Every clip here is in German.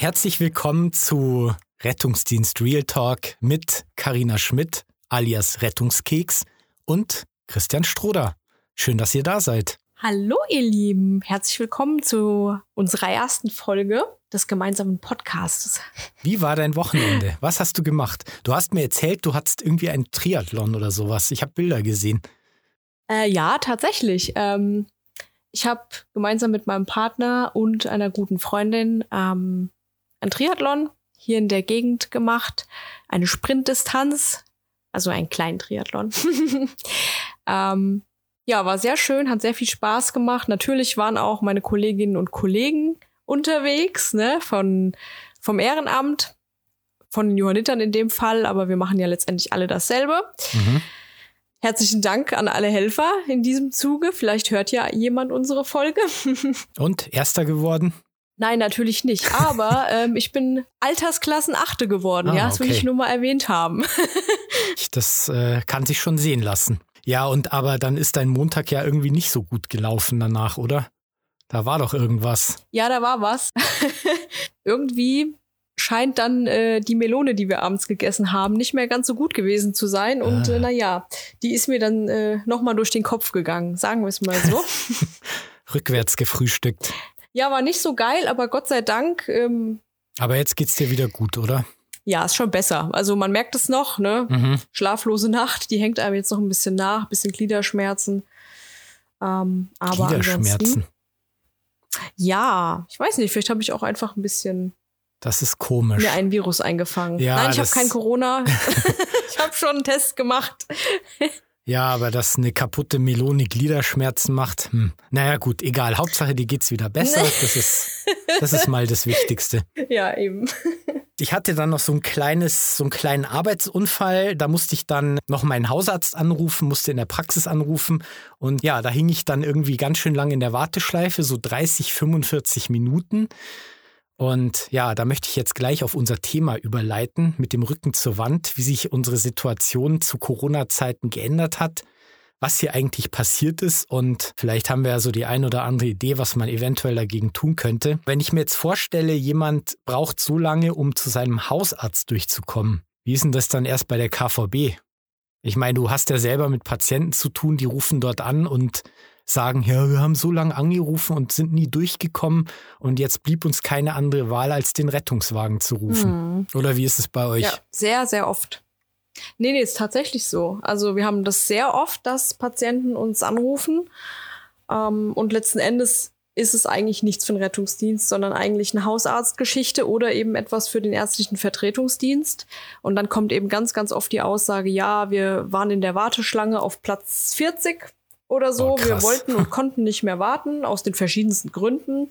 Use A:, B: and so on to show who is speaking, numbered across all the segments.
A: Herzlich willkommen zu Rettungsdienst Real Talk mit Karina Schmidt alias Rettungskeks und Christian Stroder. Schön, dass ihr da seid.
B: Hallo ihr Lieben, herzlich willkommen zu unserer ersten Folge des gemeinsamen Podcasts.
A: Wie war dein Wochenende? Was hast du gemacht? Du hast mir erzählt, du hattest irgendwie ein Triathlon oder sowas. Ich habe Bilder gesehen.
B: Äh, ja, tatsächlich. Ähm, ich habe gemeinsam mit meinem Partner und einer guten Freundin ähm, ein Triathlon hier in der Gegend gemacht. Eine Sprintdistanz, also einen kleinen Triathlon. ähm, ja, war sehr schön, hat sehr viel Spaß gemacht. Natürlich waren auch meine Kolleginnen und Kollegen unterwegs, ne, von, vom Ehrenamt, von den Johannitern in dem Fall, aber wir machen ja letztendlich alle dasselbe. Mhm. Herzlichen Dank an alle Helfer in diesem Zuge. Vielleicht hört ja jemand unsere Folge.
A: Und erster geworden?
B: Nein, natürlich nicht. Aber ähm, ich bin Altersklassen Achte geworden. Ah, ja, das okay. will ich nur mal erwähnt haben.
A: das äh, kann sich schon sehen lassen. Ja, und aber dann ist dein Montag ja irgendwie nicht so gut gelaufen danach, oder? Da war doch irgendwas.
B: Ja, da war was. irgendwie scheint dann äh, die Melone, die wir abends gegessen haben, nicht mehr ganz so gut gewesen zu sein. Und ah. äh, naja, die ist mir dann äh, nochmal durch den Kopf gegangen, sagen wir es mal so.
A: Rückwärts gefrühstückt.
B: Ja, war nicht so geil, aber Gott sei Dank. Ähm,
A: aber jetzt geht's dir wieder gut, oder?
B: Ja, ist schon besser. Also man merkt es noch, ne? Mhm. Schlaflose Nacht, die hängt einem jetzt noch ein bisschen nach, bisschen Gliederschmerzen. Ähm, aber
A: Gliederschmerzen.
B: Ja, ich weiß nicht, vielleicht habe ich auch einfach ein bisschen
A: das ist komisch.
B: Mir einen Virus eingefangen. Ja, Nein, ich habe kein Corona. ich habe schon einen Test gemacht.
A: Ja, aber dass eine kaputte Melone Gliederschmerzen macht, hm. naja gut, egal. Hauptsache, dir geht's wieder besser. Das ist, das ist mal das Wichtigste.
B: Ja, eben.
A: Ich hatte dann noch so ein kleines, so einen kleinen Arbeitsunfall. Da musste ich dann noch meinen Hausarzt anrufen, musste in der Praxis anrufen. Und ja, da hing ich dann irgendwie ganz schön lang in der Warteschleife, so 30, 45 Minuten. Und ja, da möchte ich jetzt gleich auf unser Thema überleiten, mit dem Rücken zur Wand, wie sich unsere Situation zu Corona-Zeiten geändert hat, was hier eigentlich passiert ist und vielleicht haben wir ja so die ein oder andere Idee, was man eventuell dagegen tun könnte. Wenn ich mir jetzt vorstelle, jemand braucht so lange, um zu seinem Hausarzt durchzukommen, wie ist denn das dann erst bei der KVB? Ich meine, du hast ja selber mit Patienten zu tun, die rufen dort an und sagen, ja, wir haben so lange angerufen und sind nie durchgekommen und jetzt blieb uns keine andere Wahl, als den Rettungswagen zu rufen. Mhm. Oder wie ist es bei euch? Ja,
B: sehr, sehr oft. Nee, nee, ist tatsächlich so. Also wir haben das sehr oft, dass Patienten uns anrufen ähm, und letzten Endes ist es eigentlich nichts für den Rettungsdienst, sondern eigentlich eine Hausarztgeschichte oder eben etwas für den ärztlichen Vertretungsdienst. Und dann kommt eben ganz, ganz oft die Aussage, ja, wir waren in der Warteschlange auf Platz 40 oder so. Oh, wir wollten und konnten nicht mehr warten, aus den verschiedensten Gründen.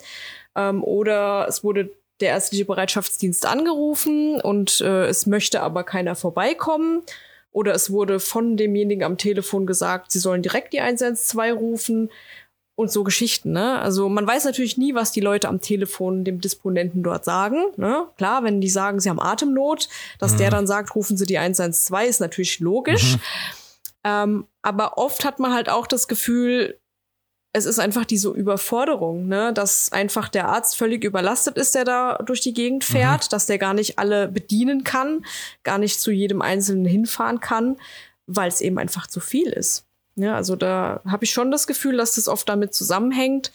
B: Ähm, oder es wurde der ärztliche Bereitschaftsdienst angerufen und äh, es möchte aber keiner vorbeikommen. Oder es wurde von demjenigen am Telefon gesagt, sie sollen direkt die 112 rufen und so Geschichten, ne? Also man weiß natürlich nie, was die Leute am Telefon dem Disponenten dort sagen, ne? Klar, wenn die sagen, sie haben Atemnot, dass mhm. der dann sagt, rufen Sie die 112, ist natürlich logisch. Mhm. Ähm, aber oft hat man halt auch das Gefühl, es ist einfach diese Überforderung, ne? dass einfach der Arzt völlig überlastet ist, der da durch die Gegend fährt, mhm. dass der gar nicht alle bedienen kann, gar nicht zu jedem Einzelnen hinfahren kann, weil es eben einfach zu viel ist. Ja, also da habe ich schon das Gefühl, dass das oft damit zusammenhängt.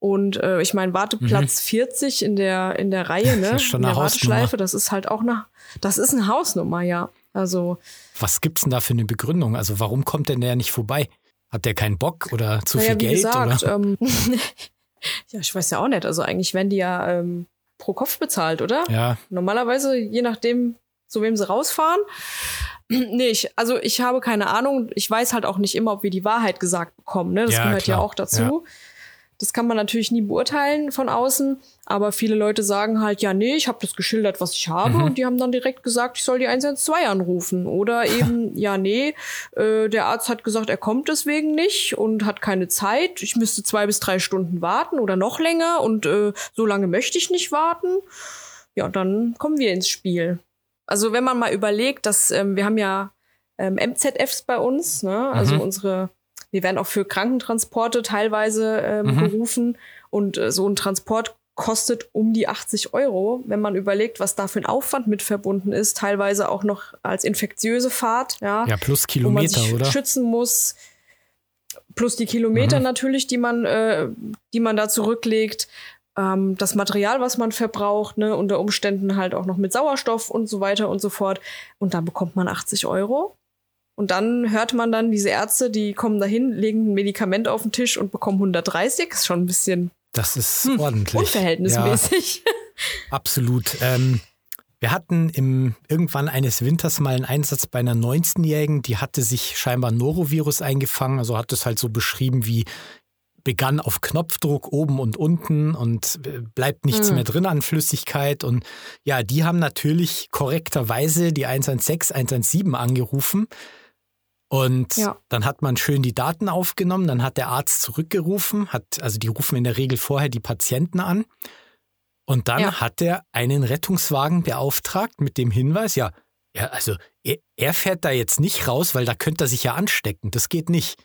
B: Und äh, ich meine, Warteplatz mhm. 40 in der in der Reihe, ne? Das ist schon eine in der Warteschleife, das ist halt auch eine, das ist eine Hausnummer, ja. Also.
A: Was gibt's denn da für eine Begründung? Also warum kommt denn der nicht vorbei? Hat der keinen Bock oder zu naja, viel Geld? Gesagt, oder? Ähm,
B: ja, ich weiß ja auch nicht. Also eigentlich werden die ja ähm, pro Kopf bezahlt, oder?
A: Ja.
B: Normalerweise, je nachdem, zu wem sie rausfahren. nee, ich, also ich habe keine Ahnung. Ich weiß halt auch nicht immer, ob wir die Wahrheit gesagt bekommen. Ne? Das ja, gehört klar. ja auch dazu. Ja. Das kann man natürlich nie beurteilen von außen, aber viele Leute sagen halt, ja, nee, ich habe das geschildert, was ich habe mhm. und die haben dann direkt gesagt, ich soll die 112 anrufen oder eben, ja, nee, äh, der Arzt hat gesagt, er kommt deswegen nicht und hat keine Zeit, ich müsste zwei bis drei Stunden warten oder noch länger und äh, so lange möchte ich nicht warten. Ja, dann kommen wir ins Spiel. Also wenn man mal überlegt, dass ähm, wir haben ja ähm, MZFs bei uns, ne? also mhm. unsere wir werden auch für Krankentransporte teilweise ähm, mhm. gerufen. Und äh, so ein Transport kostet um die 80 Euro, wenn man überlegt, was da für ein Aufwand mit verbunden ist, teilweise auch noch als infektiöse Fahrt, ja.
A: Ja, plus Kilometer,
B: wo man sich
A: oder?
B: schützen muss. Plus die Kilometer
A: Mhm.
B: natürlich, die man, äh, die man da zurücklegt. Ähm, das Material, was man verbraucht, ne, unter Umständen halt auch noch mit Sauerstoff und so weiter und so fort. Und dann bekommt man 80 Euro. Und dann hört man dann diese Ärzte, die kommen dahin, legen ein Medikament auf den Tisch und bekommen 130. Ist schon ein bisschen
A: Das ist
B: Hm,
A: ordentlich. Ja,
B: unverhältnismäßig.
A: absolut. Ähm, wir hatten im, irgendwann eines Winters mal einen Einsatz bei einer 19-Jährigen, die hatte sich scheinbar Norovirus eingefangen, also hat es halt so beschrieben wie begann auf Knopfdruck oben und unten und äh, bleibt nichts
B: Mhm.
A: mehr drin an Flüssigkeit. Und ja, die haben natürlich korrekterweise die 116, 117 angerufen. Und
B: Ja.
A: dann hat man schön die Daten aufgenommen, dann hat der Arzt zurückgerufen, hat, also die rufen in der Regel vorher die Patienten an. Und dann
B: Ja.
A: hat er einen Rettungswagen beauftragt mit dem Hinweis, ja, ja also er, er fährt da jetzt nicht raus, weil da könnte er sich ja anstecken. Das geht nicht.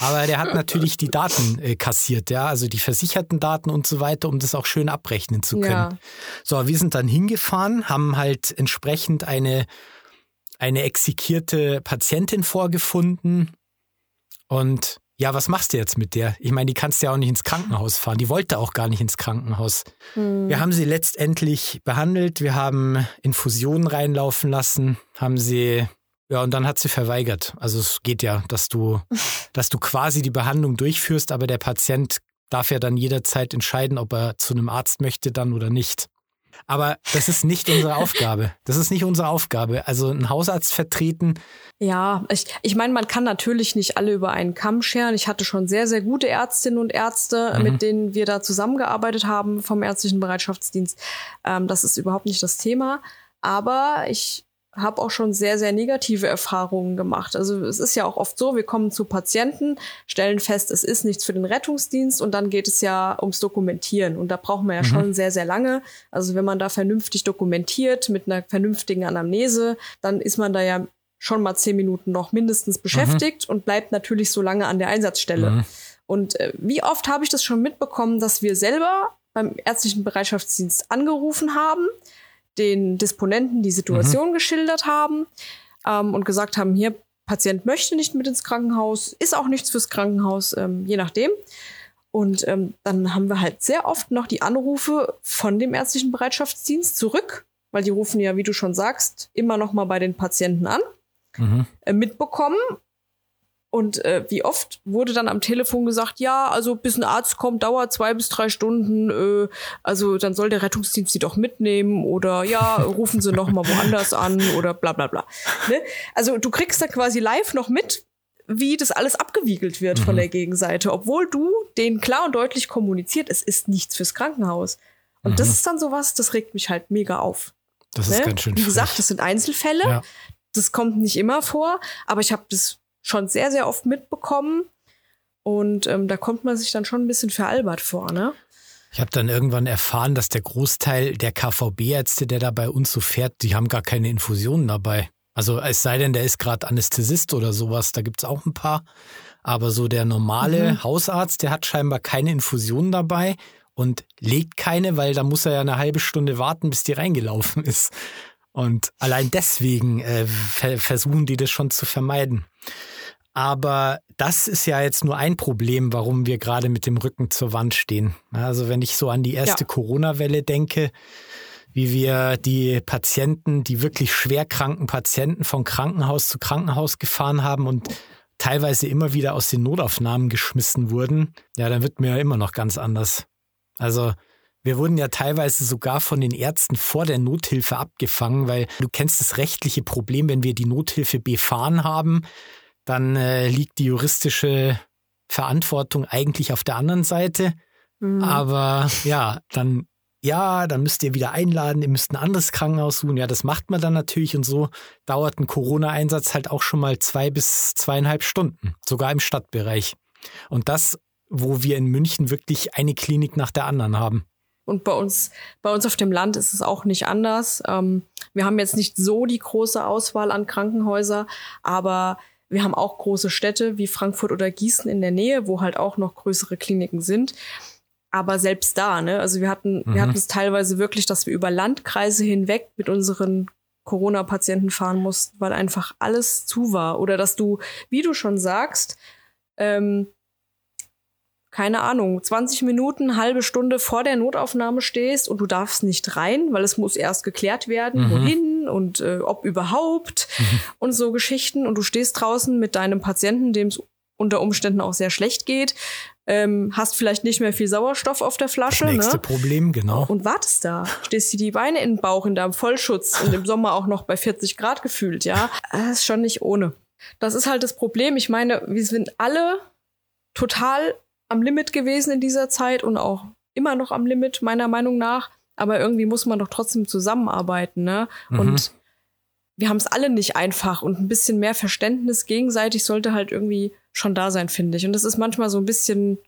A: Aber der hat natürlich die Daten äh, kassiert, ja, also die versicherten Daten und so weiter, um das auch schön abrechnen zu können.
B: Ja.
A: So, wir sind dann hingefahren, haben halt entsprechend eine, eine exekierte Patientin vorgefunden. Und ja, was machst du jetzt mit der? Ich meine, die kannst du ja auch nicht ins Krankenhaus fahren. Die wollte auch gar nicht ins Krankenhaus.
B: Hm.
A: Wir haben sie letztendlich behandelt. Wir haben Infusionen reinlaufen lassen, haben sie, ja, und dann hat sie verweigert. Also es geht ja, dass du, dass du quasi die Behandlung durchführst, aber der Patient darf ja dann jederzeit entscheiden, ob er zu einem Arzt möchte dann oder nicht. Aber das ist nicht unsere Aufgabe. Das ist nicht unsere Aufgabe. Also einen Hausarzt vertreten,
B: Ja, ich, ich meine, man kann natürlich nicht alle über einen Kamm scheren. Ich hatte schon sehr, sehr gute Ärztinnen und Ärzte,
A: Mhm.
B: mit denen wir da zusammengearbeitet haben vom ärztlichen Bereitschaftsdienst. Ähm, das ist überhaupt nicht das Thema. Aber ich habe auch schon sehr, sehr negative Erfahrungen gemacht. Also es ist ja auch oft so, wir kommen zu Patienten, stellen fest, es ist nichts für den Rettungsdienst und dann geht es ja ums Dokumentieren. Und da braucht man ja
A: Mhm.
B: schon sehr, sehr lange. Also wenn man da vernünftig dokumentiert mit einer vernünftigen Anamnese, dann ist man da ja schon mal zehn Minuten noch mindestens beschäftigt und bleibt natürlich so lange an der Einsatzstelle.
A: Mhm.
B: Und äh, wie oft habe ich das schon mitbekommen, dass wir selber beim ärztlichen Bereitschaftsdienst angerufen haben, den Disponenten die Situation geschildert haben ähm, und gesagt haben, hier, Patient möchte nicht mit ins Krankenhaus, ist auch nichts fürs Krankenhaus, ähm, je nachdem. Und ähm, dann haben wir halt sehr oft noch die Anrufe von dem ärztlichen Bereitschaftsdienst zurück, weil die rufen ja, wie du schon sagst, immer noch mal bei den Patienten an
A: Mhm.
B: äh, mitbekommen. Und äh, wie oft wurde dann am Telefon gesagt, ja, also bis ein Arzt kommt, dauert zwei bis drei Stunden, äh, also dann soll der Rettungsdienst sie doch mitnehmen oder ja, rufen sie noch mal woanders an oder bla bla bla. Ne? Also du kriegst da quasi live noch mit, wie das alles abgewiegelt wird von
A: Mhm.
B: der Gegenseite, obwohl du denen klar und deutlich kommuniziert, es ist nichts fürs Krankenhaus. Und das
A: Mhm.
B: ist dann sowas, das regt mich halt mega auf.
A: Das ist
B: Ne?
A: ganz schön
B: Wie gesagt,
A: frech.
B: das sind Einzelfälle.
A: Ja.
B: Das kommt nicht immer vor, aber ich habe das schon sehr, sehr oft mitbekommen. Und ähm, da kommt man sich dann schon ein bisschen veralbert vor, ne?
A: Ich habe dann irgendwann erfahren, dass der Großteil der KVB-Ärzte, der da bei uns so fährt, die haben gar keine Infusionen dabei. Also es sei denn, der ist gerade Anästhesist oder sowas, da gibt's auch ein paar. Aber so der normale
B: Mhm.
A: Hausarzt, der hat scheinbar keine Infusionen dabei und legt keine, weil da muss er ja eine halbe Stunde warten, bis die reingelaufen ist. Und allein deswegen äh, ver versuchen die das schon zu vermeiden. Aber das ist ja jetzt nur ein Problem, warum wir gerade mit dem Rücken zur Wand stehen. Also wenn ich so an die erste
B: Ja.
A: Corona-Welle denke, wie wir die Patienten, die wirklich schwer kranken Patienten von Krankenhaus zu Krankenhaus gefahren haben und teilweise immer wieder aus den Notaufnahmen geschmissen wurden, ja, dann wird mir ja immer noch ganz anders. Also wir wurden ja teilweise sogar von den Ärzten vor der Nothilfe abgefangen, weil du kennst das rechtliche Problem, wenn wir die Nothilfe befahren haben, dann äh, liegt die juristische Verantwortung eigentlich auf der anderen Seite.
B: Mhm.
A: Aber ja, dann, ja, dann müsst ihr wieder einladen, ihr müsst ein anderes Krankenhaus suchen. Ja, das macht man dann natürlich und so dauert ein Corona-Einsatz halt auch schon mal zwei bis zweieinhalb Stunden, sogar im Stadtbereich. Und das, wo wir in München wirklich eine Klinik nach der anderen haben.
B: Und bei uns, bei uns auf dem Land ist es auch nicht anders. Ähm, wir haben jetzt nicht so die große Auswahl an Krankenhäuser, aber wir haben auch große Städte wie Frankfurt oder Gießen in der Nähe, wo halt auch noch größere Kliniken sind. Aber selbst da, ne, also wir hatten, mhm. wir hatten es teilweise wirklich, dass wir über Landkreise hinweg mit unseren Corona-Patienten fahren mussten, weil einfach alles zu war. Oder dass du, wie du schon sagst, ähm, keine Ahnung, 20 Minuten, halbe Stunde vor der Notaufnahme stehst und du darfst nicht rein, weil es muss erst geklärt werden, mhm. wohin und äh, ob überhaupt mhm. und so Geschichten. Und du stehst draußen mit deinem Patienten, dem es unter Umständen auch sehr schlecht geht, ähm, hast vielleicht nicht mehr viel Sauerstoff auf der Flasche. Das
A: nächste
B: ne?
A: Problem, genau.
B: Und wartest da. Stehst dir die Beine in den Bauch in deinem Vollschutz und im Sommer auch noch bei 40 Grad gefühlt, ja. Das ist schon nicht ohne. Das ist halt das Problem. Ich meine, wir sind alle total am Limit gewesen in dieser Zeit und auch immer noch am Limit, meiner Meinung nach. Aber irgendwie muss man doch trotzdem zusammenarbeiten, ne? Mhm. Und wir haben es alle nicht einfach und ein bisschen mehr Verständnis gegenseitig sollte halt irgendwie schon da sein, finde ich. Und das ist manchmal so ein bisschen,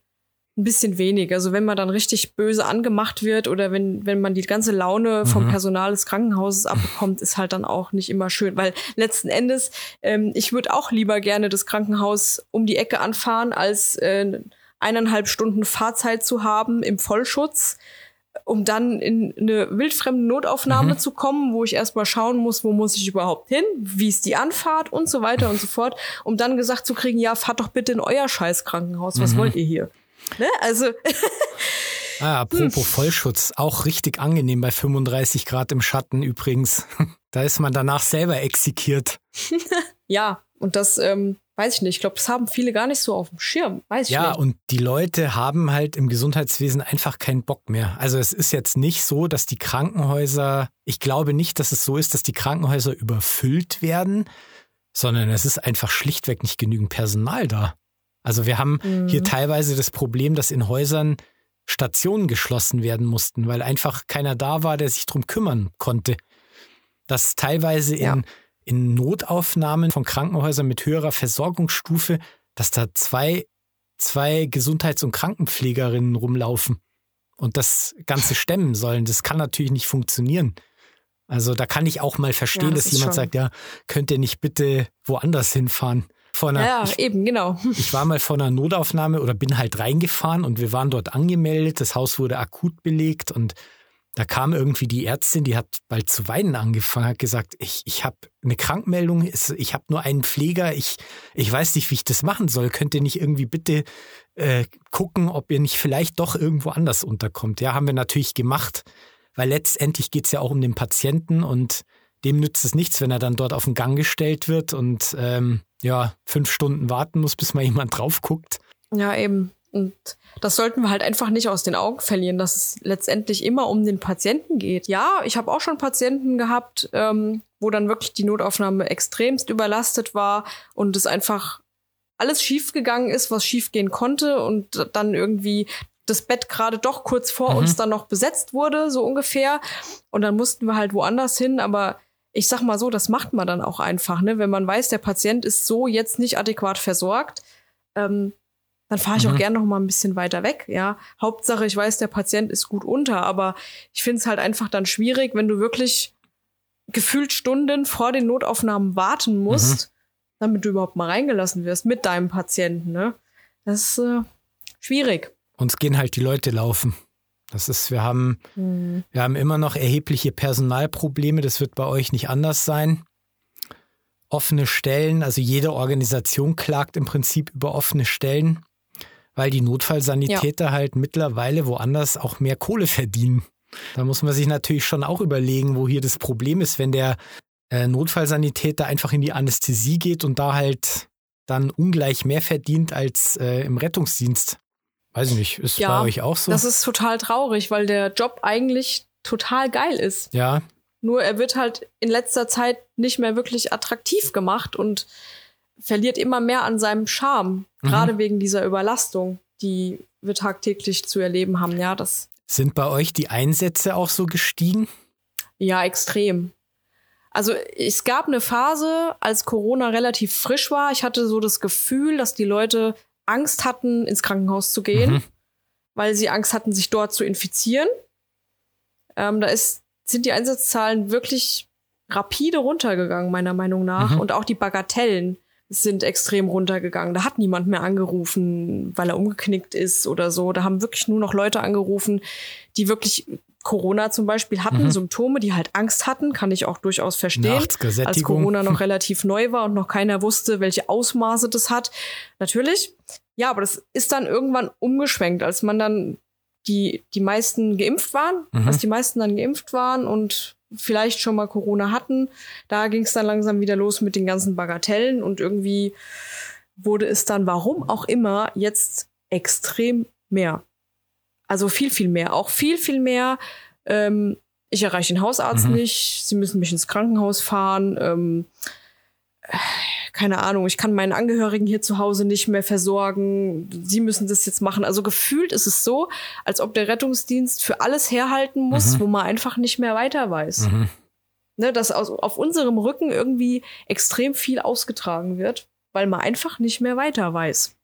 B: ein bisschen wenig. Also wenn man dann richtig böse angemacht wird oder wenn, wenn man die ganze Laune vom mhm. Personal des Krankenhauses abbekommt, ist halt dann auch nicht immer schön. Weil letzten Endes, ähm, ich würde auch lieber gerne das Krankenhaus um die Ecke anfahren, als äh, eineinhalb Stunden Fahrzeit zu haben im Vollschutz, um dann in eine wildfremde Notaufnahme mhm. zu kommen, wo ich erstmal schauen muss, wo muss ich überhaupt hin, wie ist die Anfahrt und so weiter und so fort, um dann gesagt zu kriegen, ja, fahrt doch bitte in euer Scheißkrankenhaus, was mhm. wollt ihr hier? Ne? Also
A: Ah, apropos hm. Vollschutz, auch richtig angenehm bei 35 Grad im Schatten übrigens. Da ist man danach selber exekiert.
B: ja, und das ähm, weiß ich nicht. Ich glaube, das haben viele gar nicht so auf dem Schirm. Weiß ich
A: ja,
B: nicht.
A: und die Leute haben halt im Gesundheitswesen einfach keinen Bock mehr. Also es ist jetzt nicht so, dass die Krankenhäuser, ich glaube nicht, dass es so ist, dass die Krankenhäuser überfüllt werden, sondern es ist einfach schlichtweg nicht genügend Personal da. Also wir haben mhm. hier teilweise das Problem, dass in Häusern Stationen geschlossen werden mussten, weil einfach keiner da war, der sich drum kümmern konnte. Dass teilweise ja. in in Notaufnahmen von Krankenhäusern mit höherer Versorgungsstufe, dass da zwei, zwei Gesundheits- und Krankenpflegerinnen rumlaufen und das Ganze stemmen sollen. Das kann natürlich nicht funktionieren. Also da kann ich auch mal verstehen, ja, das dass jemand schon. sagt, ja, könnt ihr nicht bitte woanders hinfahren?
B: Einer, ja, ich, eben, genau.
A: Ich war mal vor einer Notaufnahme oder bin halt reingefahren und wir waren dort angemeldet. Das Haus wurde akut belegt und da kam irgendwie die Ärztin, die hat bald zu weinen angefangen, hat gesagt, ich, ich habe eine Krankmeldung, ich habe nur einen Pfleger, ich, ich weiß nicht, wie ich das machen soll. Könnt ihr nicht irgendwie bitte äh, gucken, ob ihr nicht vielleicht doch irgendwo anders unterkommt? Ja, haben wir natürlich gemacht, weil letztendlich geht es ja auch um den Patienten und dem nützt es nichts, wenn er dann dort auf den Gang gestellt wird und ähm, ja, fünf Stunden warten muss, bis mal jemand drauf guckt.
B: Ja, eben. Und das sollten wir halt einfach nicht aus den Augen verlieren, dass es letztendlich immer um den Patienten geht. Ja, ich habe auch schon Patienten gehabt, ähm, wo dann wirklich die Notaufnahme extremst überlastet war und es einfach alles schiefgegangen ist, was schiefgehen konnte und dann irgendwie das Bett gerade doch kurz vor mhm. uns dann noch besetzt wurde, so ungefähr. Und dann mussten wir halt woanders hin, aber ich sag mal so, das macht man dann auch einfach, ne? Wenn man weiß, der Patient ist so jetzt nicht adäquat versorgt, ähm, dann fahre ich mhm. auch gerne noch mal ein bisschen weiter weg. Ja, Hauptsache, ich weiß, der Patient ist gut unter, aber ich finde es halt einfach dann schwierig, wenn du wirklich gefühlt Stunden vor den Notaufnahmen warten musst, mhm. damit du überhaupt mal reingelassen wirst mit deinem Patienten. Ne? Das ist äh, schwierig.
A: Uns gehen halt die Leute laufen. Das ist, wir haben, mhm. wir haben immer noch erhebliche Personalprobleme. Das wird bei euch nicht anders sein. Offene Stellen, also jede Organisation klagt im Prinzip über offene Stellen weil die Notfallsanitäter ja. halt mittlerweile woanders auch mehr Kohle verdienen. Da muss man sich natürlich schon auch überlegen, wo hier das Problem ist, wenn der äh, Notfallsanitäter einfach in die Anästhesie geht und da halt dann ungleich mehr verdient als äh, im Rettungsdienst. Weiß ich nicht, ist ja, bei euch auch so?
B: Das ist total traurig, weil der Job eigentlich total geil ist.
A: Ja.
B: Nur er wird halt in letzter Zeit nicht mehr wirklich attraktiv gemacht und verliert immer mehr an seinem Charme, mhm. gerade wegen dieser Überlastung, die wir tagtäglich zu erleben haben. Ja, das
A: sind bei euch die Einsätze auch so gestiegen?
B: Ja, extrem. Also es gab eine Phase, als Corona relativ frisch war. Ich hatte so das Gefühl, dass die Leute Angst hatten, ins Krankenhaus zu gehen, mhm. weil sie Angst hatten, sich dort zu infizieren. Ähm, da ist, sind die Einsatzzahlen wirklich rapide runtergegangen, meiner Meinung nach. Mhm. Und auch die Bagatellen sind extrem runtergegangen. Da hat niemand mehr angerufen, weil er umgeknickt ist oder so. Da haben wirklich nur noch Leute angerufen, die wirklich Corona zum Beispiel hatten, mhm. Symptome, die halt Angst hatten, kann ich auch durchaus verstehen. Als Corona noch relativ neu war und noch keiner wusste, welche Ausmaße das hat. Natürlich. Ja, aber das ist dann irgendwann umgeschwenkt, als man dann die, die meisten geimpft waren, mhm. als die meisten dann geimpft waren und vielleicht schon mal Corona hatten. Da ging es dann langsam wieder los mit den ganzen Bagatellen und irgendwie wurde es dann, warum auch immer, jetzt extrem mehr. Also viel, viel mehr. Auch viel, viel mehr. Ähm, ich erreiche den Hausarzt mhm. nicht. Sie müssen mich ins Krankenhaus fahren. Ähm, keine Ahnung, ich kann meinen Angehörigen hier zu Hause nicht mehr versorgen. Sie müssen das jetzt machen. Also gefühlt ist es so, als ob der Rettungsdienst für alles herhalten muss, mhm. wo man einfach nicht mehr weiter weiß. Mhm. Ne, dass auf unserem Rücken irgendwie extrem viel ausgetragen wird, weil man einfach nicht mehr weiter weiß.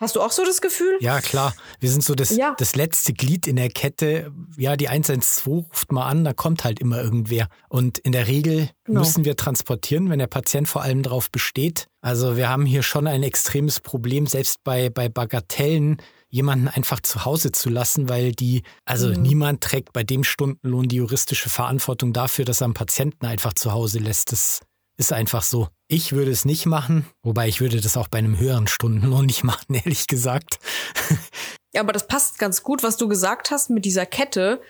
B: Hast du auch so das Gefühl?
A: Ja, klar. Wir sind so das, ja. das letzte Glied in der Kette. Ja, die 112 ruft mal an, da kommt halt immer irgendwer. Und in der Regel genau. müssen wir transportieren, wenn der Patient vor allem darauf besteht. Also wir haben hier schon ein extremes Problem, selbst bei, bei Bagatellen jemanden einfach zu Hause zu lassen, weil die, also mhm. niemand trägt bei dem Stundenlohn die juristische Verantwortung dafür, dass er einen Patienten einfach zu Hause lässt. Das ist einfach so. Ich würde es nicht machen, wobei ich würde das auch bei einem höheren Stundenlohn nicht machen, ehrlich gesagt.
B: Ja, aber das passt ganz gut, was du gesagt hast mit dieser Kette.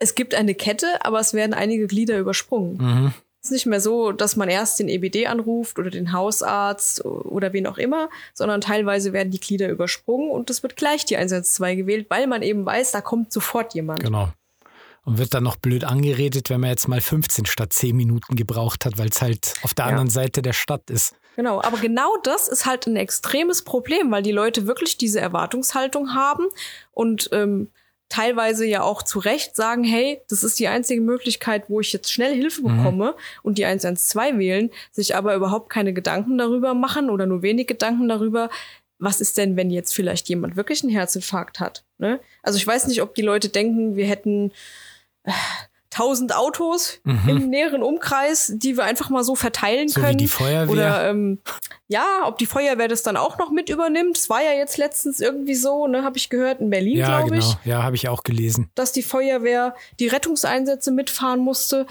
B: Es gibt eine Kette, aber es werden einige Glieder übersprungen. Mhm. Es ist nicht mehr so, dass man erst den EBD anruft oder den Hausarzt oder wen auch immer, sondern teilweise werden die Glieder übersprungen und es wird gleich die 112 gewählt, weil man eben weiß, da kommt sofort jemand.
A: Genau und wird dann noch blöd angeredet, wenn man jetzt mal 15 statt 10 Minuten gebraucht hat, weil es halt auf der ja. anderen Seite der Stadt ist.
B: Genau, aber genau das ist halt ein extremes Problem, weil die Leute wirklich diese Erwartungshaltung haben und ähm, teilweise ja auch zu Recht sagen, hey, das ist die einzige Möglichkeit, wo ich jetzt schnell Hilfe mhm. bekomme mhm. und die 112 wählen, sich aber überhaupt keine Gedanken darüber machen oder nur wenig Gedanken darüber, was ist denn, wenn jetzt vielleicht jemand wirklich einen Herzinfarkt hat? Ne? Also ich weiß nicht, ob die Leute denken, wir hätten tausend Autos mhm. im näheren Umkreis, die wir einfach mal so verteilen
A: so
B: können. Wie
A: die Feuerwehr.
B: Oder ähm, ja, ob die Feuerwehr das dann auch noch mit übernimmt. Es war ja jetzt letztens irgendwie so, ne, habe ich gehört, in Berlin, ja, glaube genau. ich.
A: Ja, habe ich auch gelesen.
B: Dass die Feuerwehr die Rettungseinsätze mitfahren musste.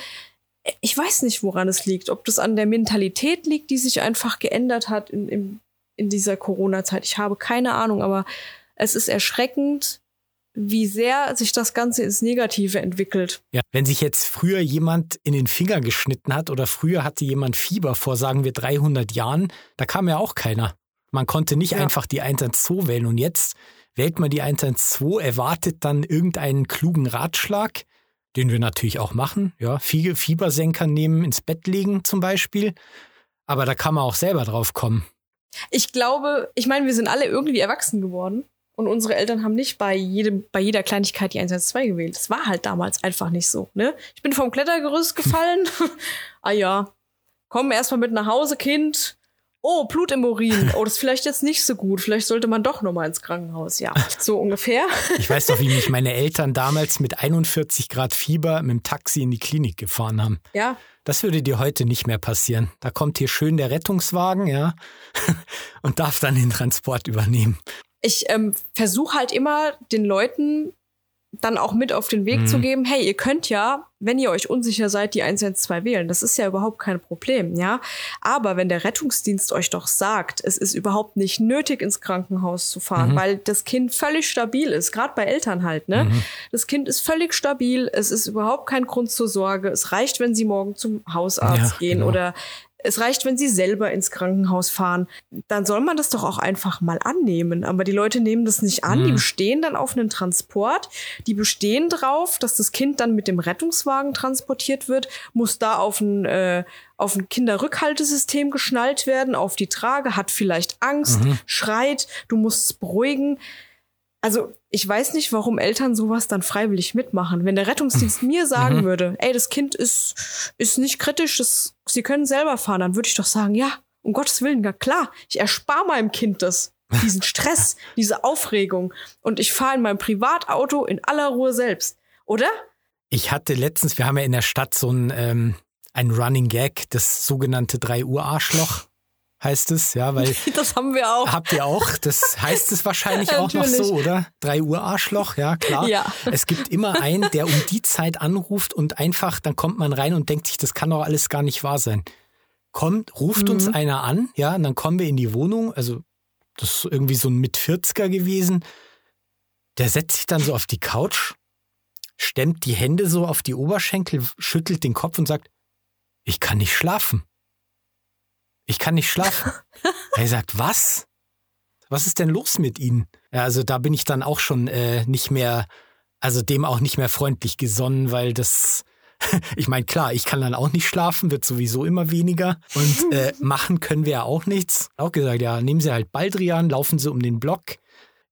B: Ich weiß nicht, woran es liegt. Ob das an der Mentalität liegt, die sich einfach geändert hat in, in, in dieser Corona-Zeit. Ich habe keine Ahnung, aber es ist erschreckend, wie sehr sich das Ganze ins Negative entwickelt.
A: Ja, wenn sich jetzt früher jemand in den Finger geschnitten hat oder früher hatte jemand Fieber vor, sagen wir 300 Jahren, da kam ja auch keiner. Man konnte nicht ja. einfach die 112 wählen und jetzt wählt man die 112, erwartet dann irgendeinen klugen Ratschlag, den wir natürlich auch machen. Ja, viele Fiebersenker nehmen, ins Bett legen zum Beispiel. Aber da kann man auch selber drauf kommen.
B: Ich glaube, ich meine, wir sind alle irgendwie erwachsen geworden. Und unsere Eltern haben nicht bei jedem, bei jeder Kleinigkeit die 112 gewählt. Das war halt damals einfach nicht so, ne? Ich bin vom Klettergerüst gefallen. ah ja. Komm erstmal mit nach Hause, Kind. Oh, Blut im Urin. Oh, das ist vielleicht jetzt nicht so gut. Vielleicht sollte man doch noch mal ins Krankenhaus. Ja, so ungefähr.
A: ich weiß doch, wie mich meine Eltern damals mit 41 Grad Fieber mit dem Taxi in die Klinik gefahren haben.
B: Ja.
A: Das würde dir heute nicht mehr passieren. Da kommt hier schön der Rettungswagen, ja, und darf dann den Transport übernehmen
B: ich ähm, versuche halt immer den Leuten dann auch mit auf den Weg mhm. zu geben, hey, ihr könnt ja, wenn ihr euch unsicher seid, die 112 wählen. Das ist ja überhaupt kein Problem, ja. Aber wenn der Rettungsdienst euch doch sagt, es ist überhaupt nicht nötig, ins Krankenhaus zu fahren, mhm. weil das Kind völlig stabil ist, gerade bei Eltern halt, ne? Mhm. Das Kind ist völlig stabil, es ist überhaupt kein Grund zur Sorge. Es reicht, wenn sie morgen zum Hausarzt ja, gehen genau. oder es reicht, wenn sie selber ins Krankenhaus fahren. Dann soll man das doch auch einfach mal annehmen. Aber die Leute nehmen das nicht an. Mhm. Die bestehen dann auf einen Transport. Die bestehen drauf, dass das Kind dann mit dem Rettungswagen transportiert wird, muss da auf ein, äh, auf ein Kinderrückhaltesystem geschnallt werden, auf die Trage, hat vielleicht Angst, mhm. schreit, du musst es beruhigen. Also ich weiß nicht, warum Eltern sowas dann freiwillig mitmachen. Wenn der Rettungsdienst mir sagen mhm. würde, ey, das Kind ist, ist nicht kritisch, das, sie können selber fahren, dann würde ich doch sagen, ja, um Gottes Willen, ja klar, ich erspare meinem Kind das. Diesen Stress, diese Aufregung. Und ich fahre in meinem Privatauto in aller Ruhe selbst. Oder?
A: Ich hatte letztens, wir haben ja in der Stadt so ein, ähm, ein Running Gag, das sogenannte 3 Uhr Arschloch. Heißt es, ja, weil.
B: Das haben wir auch.
A: Habt ihr auch? Das heißt es wahrscheinlich auch noch so, oder? 3 Uhr Arschloch, ja, klar.
B: Ja.
A: Es gibt immer einen, der um die Zeit anruft und einfach, dann kommt man rein und denkt sich, das kann doch alles gar nicht wahr sein. Kommt, ruft mhm. uns einer an, ja, und dann kommen wir in die Wohnung, also das ist irgendwie so ein Mit-40er gewesen. Der setzt sich dann so auf die Couch, stemmt die Hände so auf die Oberschenkel, schüttelt den Kopf und sagt, ich kann nicht schlafen. Ich kann nicht schlafen. er sagt, was? Was ist denn los mit Ihnen? Ja, also da bin ich dann auch schon äh, nicht mehr, also dem auch nicht mehr freundlich gesonnen, weil das, ich meine, klar, ich kann dann auch nicht schlafen, wird sowieso immer weniger. Und äh, machen können wir ja auch nichts. Auch gesagt, ja, nehmen Sie halt Baldrian, laufen Sie um den Block.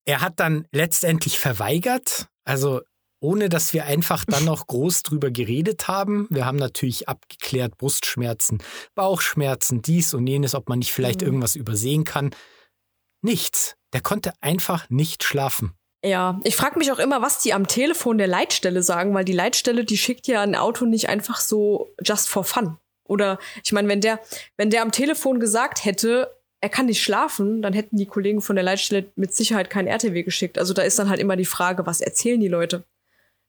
A: Er hat dann letztendlich verweigert. Also ohne dass wir einfach dann noch groß drüber geredet haben. Wir haben natürlich abgeklärt, Brustschmerzen, Bauchschmerzen, dies und jenes, ob man nicht vielleicht mhm. irgendwas übersehen kann. Nichts. Der konnte einfach nicht schlafen.
B: Ja, ich frage mich auch immer, was die am Telefon der Leitstelle sagen, weil die Leitstelle, die schickt ja ein Auto nicht einfach so just for fun. Oder ich meine, wenn der, wenn der am Telefon gesagt hätte, er kann nicht schlafen, dann hätten die Kollegen von der Leitstelle mit Sicherheit kein RTW geschickt. Also da ist dann halt immer die Frage, was erzählen die Leute?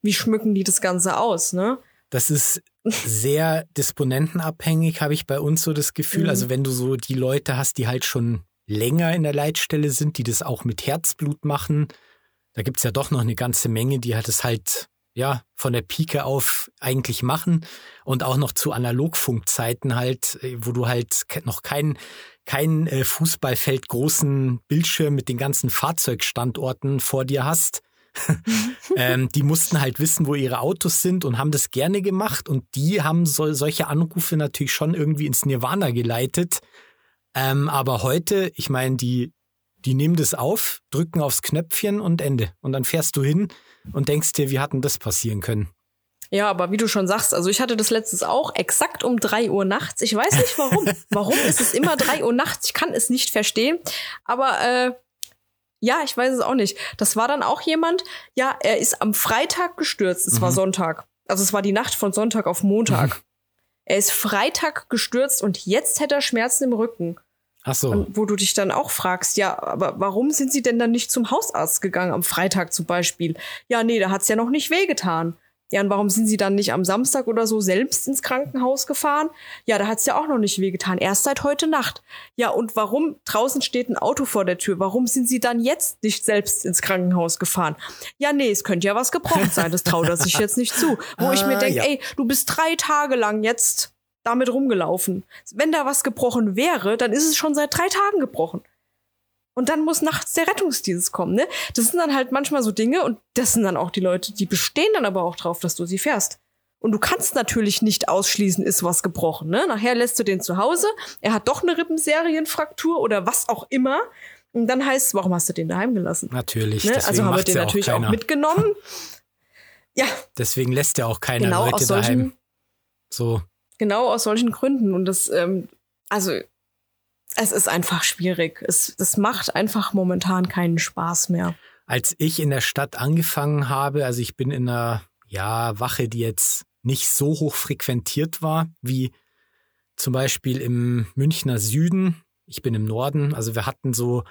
B: Wie schmücken die das Ganze aus, ne?
A: Das ist sehr disponentenabhängig, habe ich bei uns so das Gefühl. Mhm. Also wenn du so die Leute hast, die halt schon länger in der Leitstelle sind, die das auch mit Herzblut machen, da gibt es ja doch noch eine ganze Menge, die halt es halt ja von der Pike auf eigentlich machen und auch noch zu Analogfunkzeiten halt, äh, wo du halt noch kein kein äh, Fußballfeld großen Bildschirm mit den ganzen Fahrzeugstandorten vor dir hast, ähm, die mussten halt wissen, wo ihre Autos sind und haben das gerne gemacht. Und die haben so, solche Anrufe natürlich schon irgendwie ins Nirvana geleitet. Ähm, aber heute, ich meine, die, die nehmen das auf, drücken aufs Knöpfchen und Ende. Und dann fährst du hin und denkst dir, wie hatten das passieren können?
B: Ja, aber wie du schon sagst, also ich hatte das letztes auch exakt um drei Uhr nachts. Ich weiß nicht warum. warum ist es immer drei Uhr nachts? Ich kann es nicht verstehen. Aber äh, ja, ich weiß es auch nicht. Das war dann auch jemand, ja, er ist am Freitag gestürzt. Es mhm. war Sonntag. Also es war die Nacht von Sonntag auf Montag. Mhm. Er ist Freitag gestürzt und jetzt hätte er Schmerzen im Rücken.
A: Ach so.
B: Und wo du dich dann auch fragst, ja, aber warum sind sie denn dann nicht zum Hausarzt gegangen am Freitag zum Beispiel? Ja, nee, da hat's ja noch nicht wehgetan. Ja, und warum sind sie dann nicht am Samstag oder so selbst ins Krankenhaus gefahren? Ja, da hat's ja auch noch nicht wehgetan. Erst seit heute Nacht. Ja, und warum draußen steht ein Auto vor der Tür? Warum sind sie dann jetzt nicht selbst ins Krankenhaus gefahren? Ja, nee, es könnte ja was gebrochen sein. Das traut er sich jetzt nicht zu. Wo ah, ich mir ah, denke, ja. ey, du bist drei Tage lang jetzt damit rumgelaufen. Wenn da was gebrochen wäre, dann ist es schon seit drei Tagen gebrochen. Und dann muss nachts der Rettungsdienst kommen, ne? Das sind dann halt manchmal so Dinge und das sind dann auch die Leute, die bestehen dann aber auch drauf, dass du sie fährst. Und du kannst natürlich nicht ausschließen, ist was gebrochen, ne? Nachher lässt du den zu Hause, er hat doch eine Rippenserienfraktur oder was auch immer. Und dann heißt es, warum hast du den daheim gelassen?
A: Natürlich.
B: Ne? Also haben wir den natürlich auch, auch mitgenommen. ja.
A: Deswegen lässt er auch keine genau Leute solchen, daheim. So.
B: Genau aus solchen Gründen. Und das, ähm, also es ist einfach schwierig. Es, es macht einfach momentan keinen Spaß mehr.
A: Als ich in der Stadt angefangen habe, also ich bin in einer ja, Wache, die jetzt nicht so hoch frequentiert war, wie zum Beispiel im Münchner Süden. Ich bin im Norden, also wir hatten so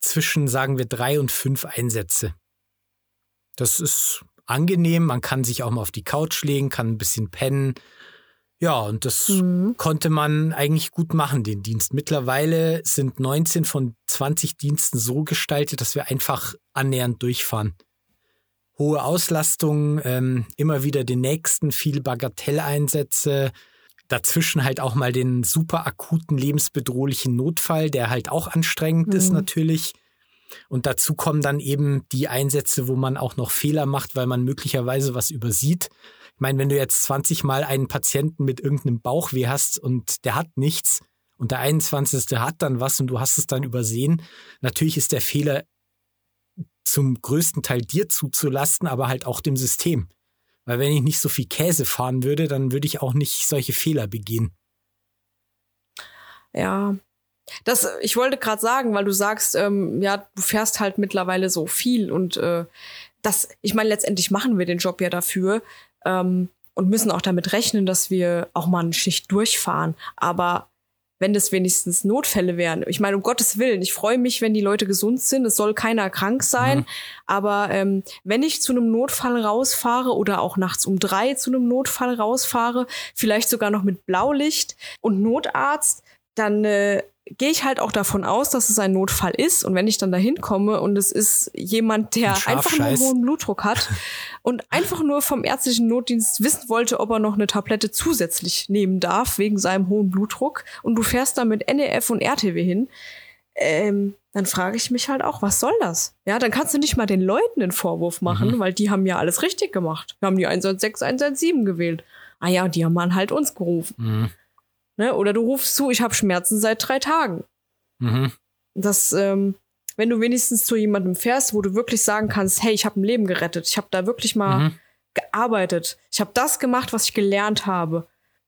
A: zwischen, sagen wir, drei und fünf Einsätze. Das ist angenehm, man kann sich auch mal auf die Couch legen, kann ein bisschen pennen, ja, und das mhm. konnte man eigentlich gut machen, den Dienst. Mittlerweile sind 19 von 20 Diensten so gestaltet, dass wir einfach annähernd durchfahren. Hohe Auslastung, ähm, immer wieder den nächsten, viel Bagatelleinsätze, dazwischen halt auch mal den super akuten, lebensbedrohlichen Notfall, der halt auch anstrengend mhm. ist natürlich. Und dazu kommen dann eben die Einsätze, wo man auch noch Fehler macht, weil man möglicherweise was übersieht. Ich meine, wenn du jetzt 20 Mal einen Patienten mit irgendeinem Bauchweh hast und der hat nichts und der 21. hat dann was und du hast es dann übersehen, natürlich ist der Fehler zum größten Teil dir zuzulasten, aber halt auch dem System. Weil wenn ich nicht so viel Käse fahren würde, dann würde ich auch nicht solche Fehler begehen.
B: Ja, das, ich wollte gerade sagen, weil du sagst, ähm, ja, du fährst halt mittlerweile so viel und äh, das, ich meine, letztendlich machen wir den Job ja dafür ähm, und müssen auch damit rechnen, dass wir auch mal eine Schicht durchfahren. Aber wenn das wenigstens Notfälle wären. Ich meine, um Gottes Willen, ich freue mich, wenn die Leute gesund sind. Es soll keiner krank sein. Mhm. Aber ähm, wenn ich zu einem Notfall rausfahre oder auch nachts um drei zu einem Notfall rausfahre, vielleicht sogar noch mit Blaulicht und Notarzt, dann äh, gehe ich halt auch davon aus, dass es ein Notfall ist. Und wenn ich dann dahin komme und es ist jemand, der einfach nur einen hohen Blutdruck hat und einfach nur vom ärztlichen Notdienst wissen wollte, ob er noch eine Tablette zusätzlich nehmen darf wegen seinem hohen Blutdruck und du fährst da mit NEF und RTW hin, ähm, dann frage ich mich halt auch, was soll das? Ja, dann kannst du nicht mal den Leuten den Vorwurf machen, mhm. weil die haben ja alles richtig gemacht. Wir haben die 116, 117 gewählt. Ah ja, und die haben man halt uns gerufen. Mhm. Ne? Oder du rufst zu, ich habe Schmerzen seit drei Tagen. Mhm. Das, ähm, wenn du wenigstens zu jemandem fährst, wo du wirklich sagen kannst, hey, ich habe ein Leben gerettet, ich habe da wirklich mal mhm. gearbeitet, ich habe das gemacht, was ich gelernt habe,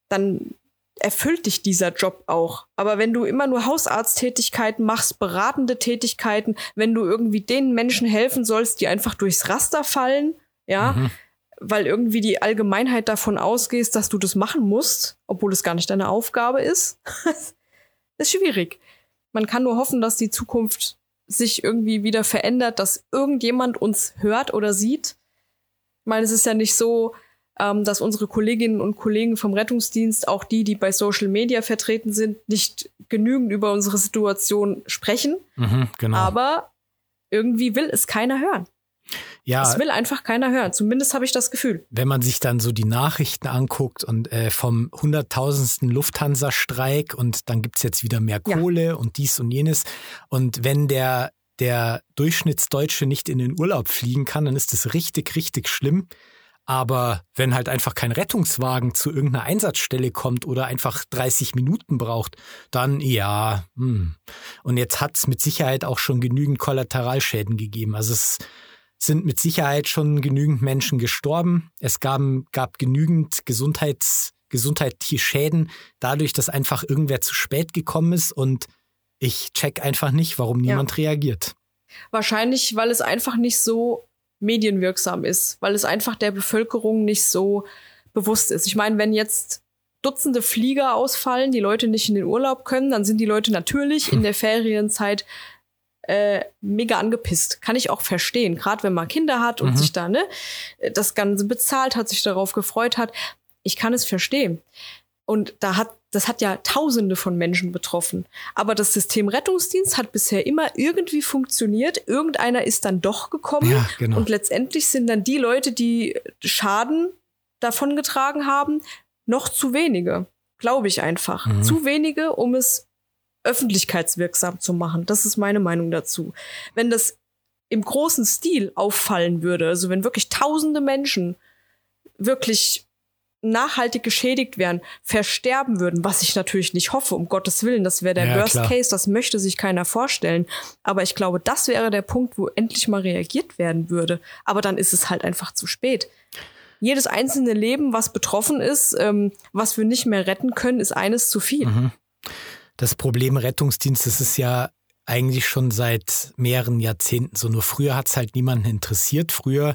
B: dann erfüllt dich dieser Job auch. Aber wenn du immer nur Hausarzttätigkeiten machst, beratende Tätigkeiten, wenn du irgendwie den Menschen helfen sollst, die einfach durchs Raster fallen, ja, mhm weil irgendwie die Allgemeinheit davon ausgehst, dass du das machen musst, obwohl es gar nicht deine Aufgabe ist, ist schwierig. Man kann nur hoffen, dass die Zukunft sich irgendwie wieder verändert, dass irgendjemand uns hört oder sieht. Ich meine, es ist ja nicht so, ähm, dass unsere Kolleginnen und Kollegen vom Rettungsdienst, auch die, die bei Social Media vertreten sind, nicht genügend über unsere Situation sprechen. Mhm, genau. Aber irgendwie will es keiner hören. Ja. Das will einfach keiner hören. Zumindest habe ich das Gefühl.
A: Wenn man sich dann so die Nachrichten anguckt und äh, vom hunderttausendsten Lufthansa-Streik und dann gibt es jetzt wieder mehr Kohle ja. und dies und jenes. Und wenn der, der Durchschnittsdeutsche nicht in den Urlaub fliegen kann, dann ist das richtig, richtig schlimm. Aber wenn halt einfach kein Rettungswagen zu irgendeiner Einsatzstelle kommt oder einfach 30 Minuten braucht, dann ja. Hm. Und jetzt hat es mit Sicherheit auch schon genügend Kollateralschäden gegeben. Also es sind mit Sicherheit schon genügend Menschen gestorben. Es gab, gab genügend Gesundheits, gesundheitliche Schäden, dadurch, dass einfach irgendwer zu spät gekommen ist und ich check einfach nicht, warum niemand ja. reagiert.
B: Wahrscheinlich, weil es einfach nicht so medienwirksam ist, weil es einfach der Bevölkerung nicht so bewusst ist. Ich meine, wenn jetzt Dutzende Flieger ausfallen, die Leute nicht in den Urlaub können, dann sind die Leute natürlich in der Ferienzeit äh, mega angepisst. Kann ich auch verstehen. Gerade wenn man Kinder hat und mhm. sich da ne, das Ganze bezahlt hat, sich darauf gefreut hat. Ich kann es verstehen. Und da hat, das hat ja Tausende von Menschen betroffen. Aber das System Rettungsdienst hat bisher immer irgendwie funktioniert. Irgendeiner ist dann doch gekommen. Ja, genau. Und letztendlich sind dann die Leute, die Schaden davon getragen haben, noch zu wenige. Glaube ich einfach. Mhm. Zu wenige, um es öffentlichkeitswirksam zu machen. Das ist meine Meinung dazu. Wenn das im großen Stil auffallen würde, also wenn wirklich tausende Menschen wirklich nachhaltig geschädigt werden, versterben würden, was ich natürlich nicht hoffe, um Gottes Willen, das wäre der ja, Worst klar. Case, das möchte sich keiner vorstellen. Aber ich glaube, das wäre der Punkt, wo endlich mal reagiert werden würde. Aber dann ist es halt einfach zu spät. Jedes einzelne Leben, was betroffen ist, ähm, was wir nicht mehr retten können, ist eines zu viel. Mhm
A: das Problem Rettungsdienst, das ist ja eigentlich schon seit mehreren Jahrzehnten so. Nur früher hat es halt niemanden interessiert. Früher,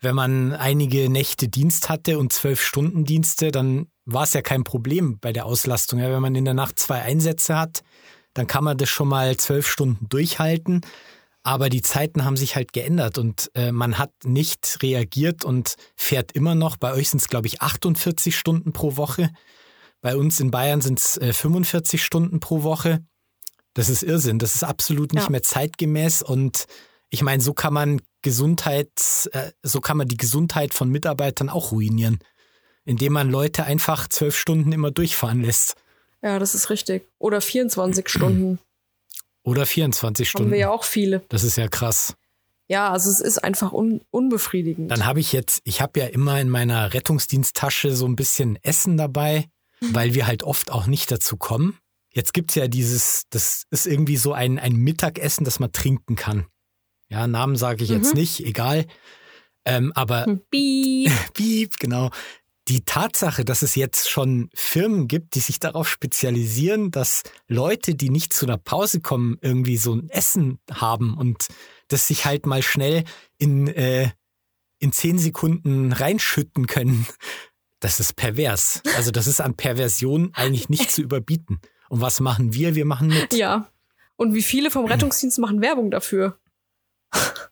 A: wenn man einige Nächte Dienst hatte und zwölf Stunden Dienste, dann war es ja kein Problem bei der Auslastung. Ja, wenn man in der Nacht zwei Einsätze hat, dann kann man das schon mal zwölf Stunden durchhalten. Aber die Zeiten haben sich halt geändert und äh, man hat nicht reagiert und fährt immer noch. Bei euch sind es, glaube ich, 48 Stunden pro Woche. Bei uns in Bayern sind es äh, 45 Stunden pro Woche. Das ist Irrsinn. Das ist absolut nicht ja. mehr zeitgemäß. Und ich meine, so kann man Gesundheit, äh, so kann man die Gesundheit von Mitarbeitern auch ruinieren, indem man Leute einfach zwölf Stunden immer durchfahren lässt.
B: Ja, das ist richtig. Oder 24 Stunden.
A: Oder 24 Stunden. Haben
B: wir ja auch viele.
A: Das ist ja krass.
B: Ja, also es ist einfach un unbefriedigend.
A: Dann habe ich jetzt, ich habe ja immer in meiner Rettungsdiensttasche so ein bisschen Essen dabei weil wir halt oft auch nicht dazu kommen. Jetzt gibt's ja dieses, das ist irgendwie so ein, ein Mittagessen, das man trinken kann. Ja, Namen sage ich mhm. jetzt nicht, egal. Ähm, aber
B: Beep.
A: Beep, genau. Die Tatsache, dass es jetzt schon Firmen gibt, die sich darauf spezialisieren, dass Leute, die nicht zu einer Pause kommen, irgendwie so ein Essen haben und das sich halt mal schnell in, äh, in zehn Sekunden reinschütten können, das ist pervers. Also das ist an Perversion eigentlich nicht zu überbieten. Und was machen wir? Wir machen mit.
B: Ja. Und wie viele vom Rettungsdienst machen Werbung dafür?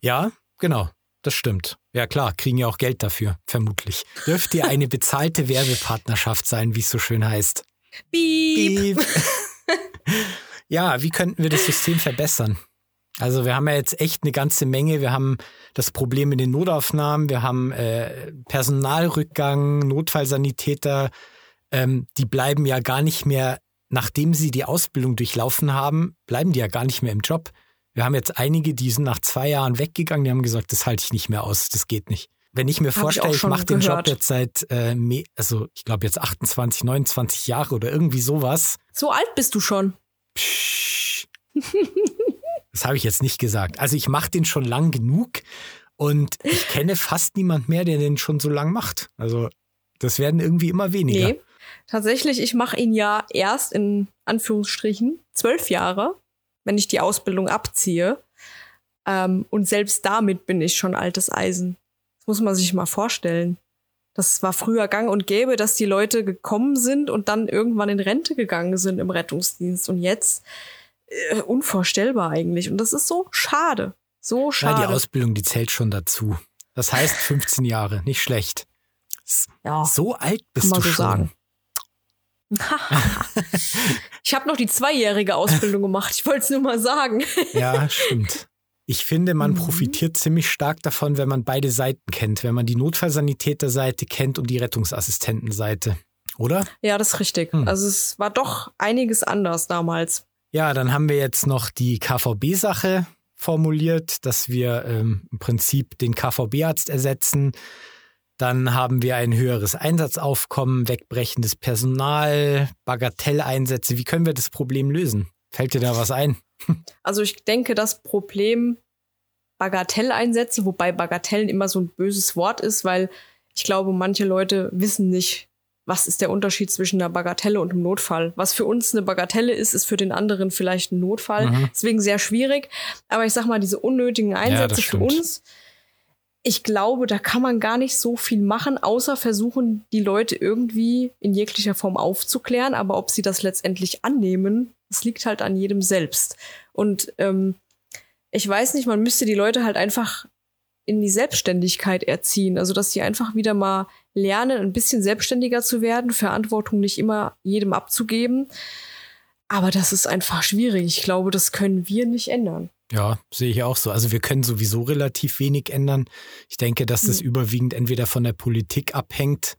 A: Ja, genau. Das stimmt. Ja klar, kriegen ja auch Geld dafür, vermutlich. Dürfte ja eine bezahlte Werbepartnerschaft sein, wie es so schön heißt.
B: Piep.
A: Piep. ja, wie könnten wir das System verbessern? Also wir haben ja jetzt echt eine ganze Menge. Wir haben das Problem in den Notaufnahmen, wir haben äh, Personalrückgang, Notfallsanitäter, ähm, die bleiben ja gar nicht mehr, nachdem sie die Ausbildung durchlaufen haben, bleiben die ja gar nicht mehr im Job. Wir haben jetzt einige, die sind nach zwei Jahren weggegangen, die haben gesagt, das halte ich nicht mehr aus, das geht nicht. Wenn ich mir
B: Hab
A: vorstelle,
B: ich
A: ich, mache den Job jetzt seit, äh, also ich glaube jetzt 28, 29 Jahre oder irgendwie sowas.
B: So alt bist du schon.
A: Psch. Das habe ich jetzt nicht gesagt. Also ich mache den schon lang genug und ich kenne fast niemand mehr, der den schon so lang macht. Also das werden irgendwie immer weniger.
B: Nee. Tatsächlich, ich mache ihn ja erst in Anführungsstrichen zwölf Jahre, wenn ich die Ausbildung abziehe. Ähm, und selbst damit bin ich schon altes Eisen. Das muss man sich mal vorstellen. Das war früher gang und gäbe, dass die Leute gekommen sind und dann irgendwann in Rente gegangen sind im Rettungsdienst. Und jetzt äh, unvorstellbar eigentlich. Und das ist so schade. So
A: Ja,
B: schade.
A: die Ausbildung, die zählt schon dazu. Das heißt 15 Jahre, nicht schlecht.
B: Ja.
A: So alt bist du
B: so
A: schon.
B: sagen. ich habe noch die zweijährige Ausbildung gemacht. Ich wollte es nur mal sagen.
A: Ja, stimmt. Ich finde, man
B: Mhm.
A: profitiert ziemlich stark davon, wenn man beide Seiten kennt, wenn man die Notfallsanitäterseite kennt und die Rettungsassistentenseite. Oder?
B: Ja, das ist richtig.
A: Hm.
B: Also es war doch einiges anders damals.
A: Ja, dann haben wir jetzt noch die KVB-Sache formuliert, dass wir ähm, im Prinzip den KVB-Arzt ersetzen. Dann haben wir ein höheres Einsatzaufkommen, wegbrechendes Personal, Bagatelleinsätze. Wie können wir das Problem lösen? Fällt dir da was ein?
B: Also ich denke, das Problem Bagatelleinsätze, wobei Bagatellen immer so ein böses Wort ist, weil ich glaube, manche Leute wissen nicht, was ist der Unterschied zwischen einer Bagatelle und einem Notfall. Was für uns eine Bagatelle ist, ist für den anderen vielleicht ein Notfall.
A: Mhm.
B: Deswegen sehr schwierig. Aber ich sag mal, diese unnötigen Einsätze
A: das
B: für uns, ich glaube, da kann man gar nicht so viel machen, außer versuchen, die Leute irgendwie in jeglicher Form aufzuklären. Aber ob sie das letztendlich annehmen, das liegt halt an jedem selbst. Und ähm, ich weiß nicht, man müsste die Leute halt einfach in die Selbstständigkeit erziehen. Also, dass sie einfach wieder mal lernen, ein bisschen selbstständiger zu werden, Verantwortung nicht immer jedem abzugeben. Aber das ist einfach schwierig. Ich glaube, das können wir nicht ändern.
A: Ja, sehe ich auch so. Also wir können sowieso relativ wenig ändern. Ich denke, dass das
B: Mhm.
A: überwiegend entweder von der Politik abhängt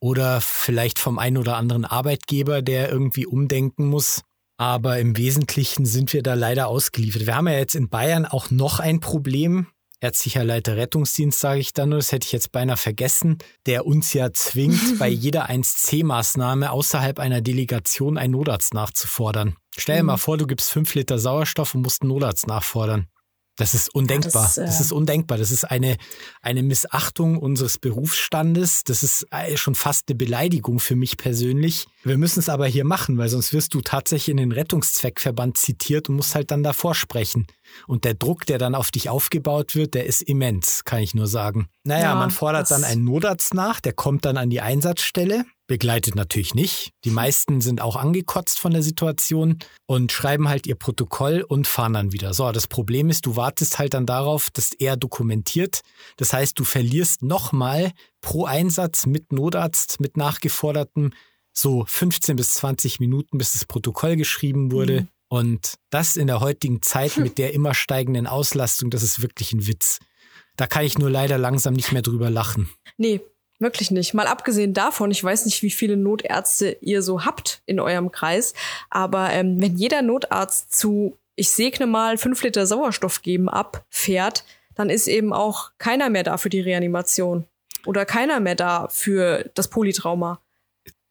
A: oder vielleicht vom einen oder anderen Arbeitgeber, der irgendwie umdenken muss. Aber im Wesentlichen sind wir da leider ausgeliefert. Wir haben ja jetzt in Bayern auch noch ein Problem. Ärztlicher Leiter Rettungsdienst, sage ich dann nur, das hätte ich jetzt beinahe vergessen, der uns ja zwingt, bei jeder 1C-Maßnahme außerhalb einer Delegation einen Notarzt nachzufordern. Stell dir
B: Mhm.
A: mal vor, du gibst fünf Liter Sauerstoff und musst einen Notarzt nachfordern. Das ist undenkbar.
B: das,
A: das,
B: äh,
A: ist undenkbar. Das ist eine, eine Missachtung unseres Berufsstandes. Das ist äh, schon fast eine Beleidigung für mich persönlich. Wir müssen es aber hier machen, weil sonst wirst du tatsächlich in den Rettungszweckverband zitiert und musst halt dann davor sprechen. Und der Druck, der dann auf dich aufgebaut wird, der ist immens, kann ich nur sagen. Naja,
B: Ja,
A: man fordert
B: das-
A: dann einen Notarzt nach, der kommt dann an die Einsatzstelle, begleitet natürlich nicht. Die meisten sind auch angekotzt von der Situation und schreiben halt ihr Protokoll und fahren dann wieder. So, das Problem ist, du wartest halt dann darauf, dass er dokumentiert. Das heißt, du verlierst nochmal pro Einsatz mit Notarzt, mit nachgefordertem so 15 bis 20 Minuten, bis das Protokoll geschrieben wurde.
B: Mhm.
A: Und das in der heutigen Zeit mit der immer steigenden Auslastung, das ist wirklich ein Witz. Da kann ich nur leider langsam nicht mehr drüber lachen.
B: Nee, wirklich nicht. Mal abgesehen davon, ich weiß nicht, wie viele Notärzte ihr so habt in eurem Kreis, aber ähm, wenn jeder Notarzt zu, ich segne mal, fünf Liter Sauerstoff geben abfährt, dann ist eben auch keiner mehr da für die Reanimation. Oder keiner mehr da für das Polytrauma.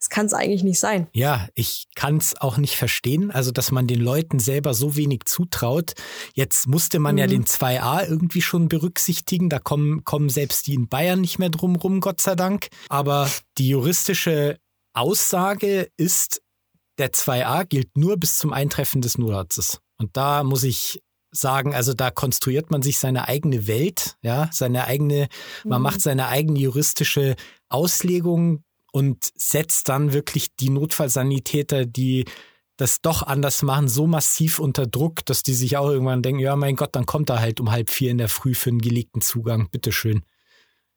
B: Das kann es eigentlich nicht sein.
A: Ja, ich kann es auch nicht verstehen, also dass man den Leuten selber so wenig zutraut. Jetzt musste man ja
B: Mhm.
A: den 2a irgendwie schon berücksichtigen. Da kommen, kommen selbst die in Bayern nicht mehr drum rum, Gott sei Dank. Aber die juristische Aussage ist, der 2a gilt nur bis zum Eintreffen des Notarztes. Und da muss ich sagen, also da konstruiert man sich seine eigene Welt, ja, seine eigene, man
B: Mhm.
A: macht seine eigene juristische Auslegung und setzt dann wirklich die Notfallsanitäter, die das doch anders machen, so massiv unter Druck, dass die sich auch irgendwann denken, ja mein Gott, dann kommt er halt um halb vier in der Früh für einen gelegten Zugang, bitteschön.